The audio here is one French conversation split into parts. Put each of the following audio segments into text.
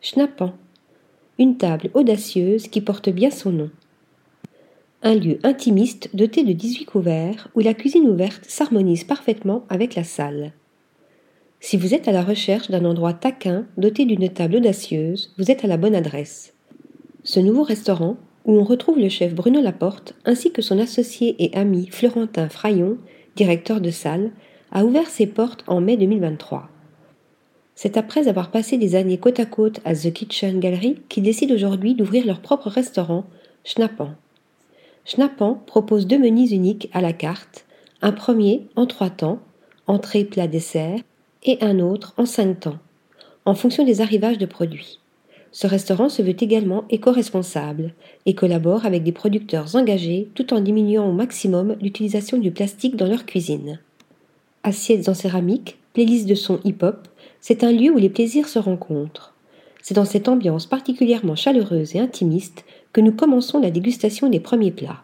Schnappan. Une table audacieuse qui porte bien son nom. Un lieu intimiste doté de 18 couverts où la cuisine ouverte s'harmonise parfaitement avec la salle. Si vous êtes à la recherche d'un endroit taquin doté d'une table audacieuse, vous êtes à la bonne adresse. Ce nouveau restaurant, où on retrouve le chef Bruno Laporte ainsi que son associé et ami Florentin Fraillon, directeur de salle, a ouvert ses portes en mai 2023. C'est après avoir passé des années côte à côte à The Kitchen Gallery qu'ils décident aujourd'hui d'ouvrir leur propre restaurant, Schnappan. Schnappan propose deux menus uniques à la carte, un premier en trois temps, entrée, plat, dessert, et un autre en cinq temps, en fonction des arrivages de produits. Ce restaurant se veut également éco-responsable et collabore avec des producteurs engagés tout en diminuant au maximum l'utilisation du plastique dans leur cuisine. Assiettes en céramique, playlist de son hip-hop, c'est un lieu où les plaisirs se rencontrent. C'est dans cette ambiance particulièrement chaleureuse et intimiste que nous commençons la dégustation des premiers plats.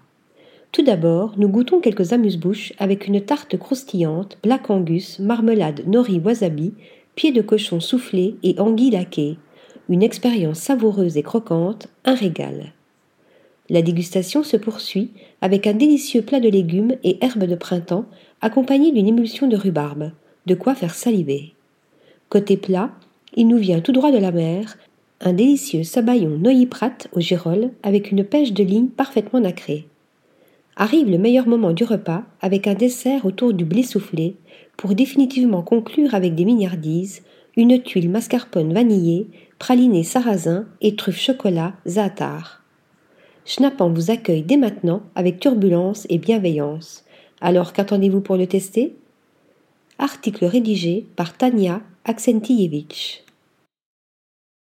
Tout d'abord, nous goûtons quelques amuse-bouches avec une tarte croustillante, black angus, marmelade nori wasabi, pieds de cochon soufflé et anguille laquée. Une expérience savoureuse et croquante, un régal. La dégustation se poursuit avec un délicieux plat de légumes et herbes de printemps accompagné d'une émulsion de rhubarbe, de quoi faire saliver. Côté plat, il nous vient tout droit de la mer, un délicieux sabayon noyiprat au girolles avec une pêche de ligne parfaitement nacrée. Arrive le meilleur moment du repas avec un dessert autour du blé soufflé pour définitivement conclure avec des mignardises, une tuile mascarpone vanillée, praliné sarrasin et truffe chocolat zaatar. Schnappan vous accueille dès maintenant avec turbulence et bienveillance. Alors qu'attendez-vous pour le tester? Article rédigé par Tania Aksentijevich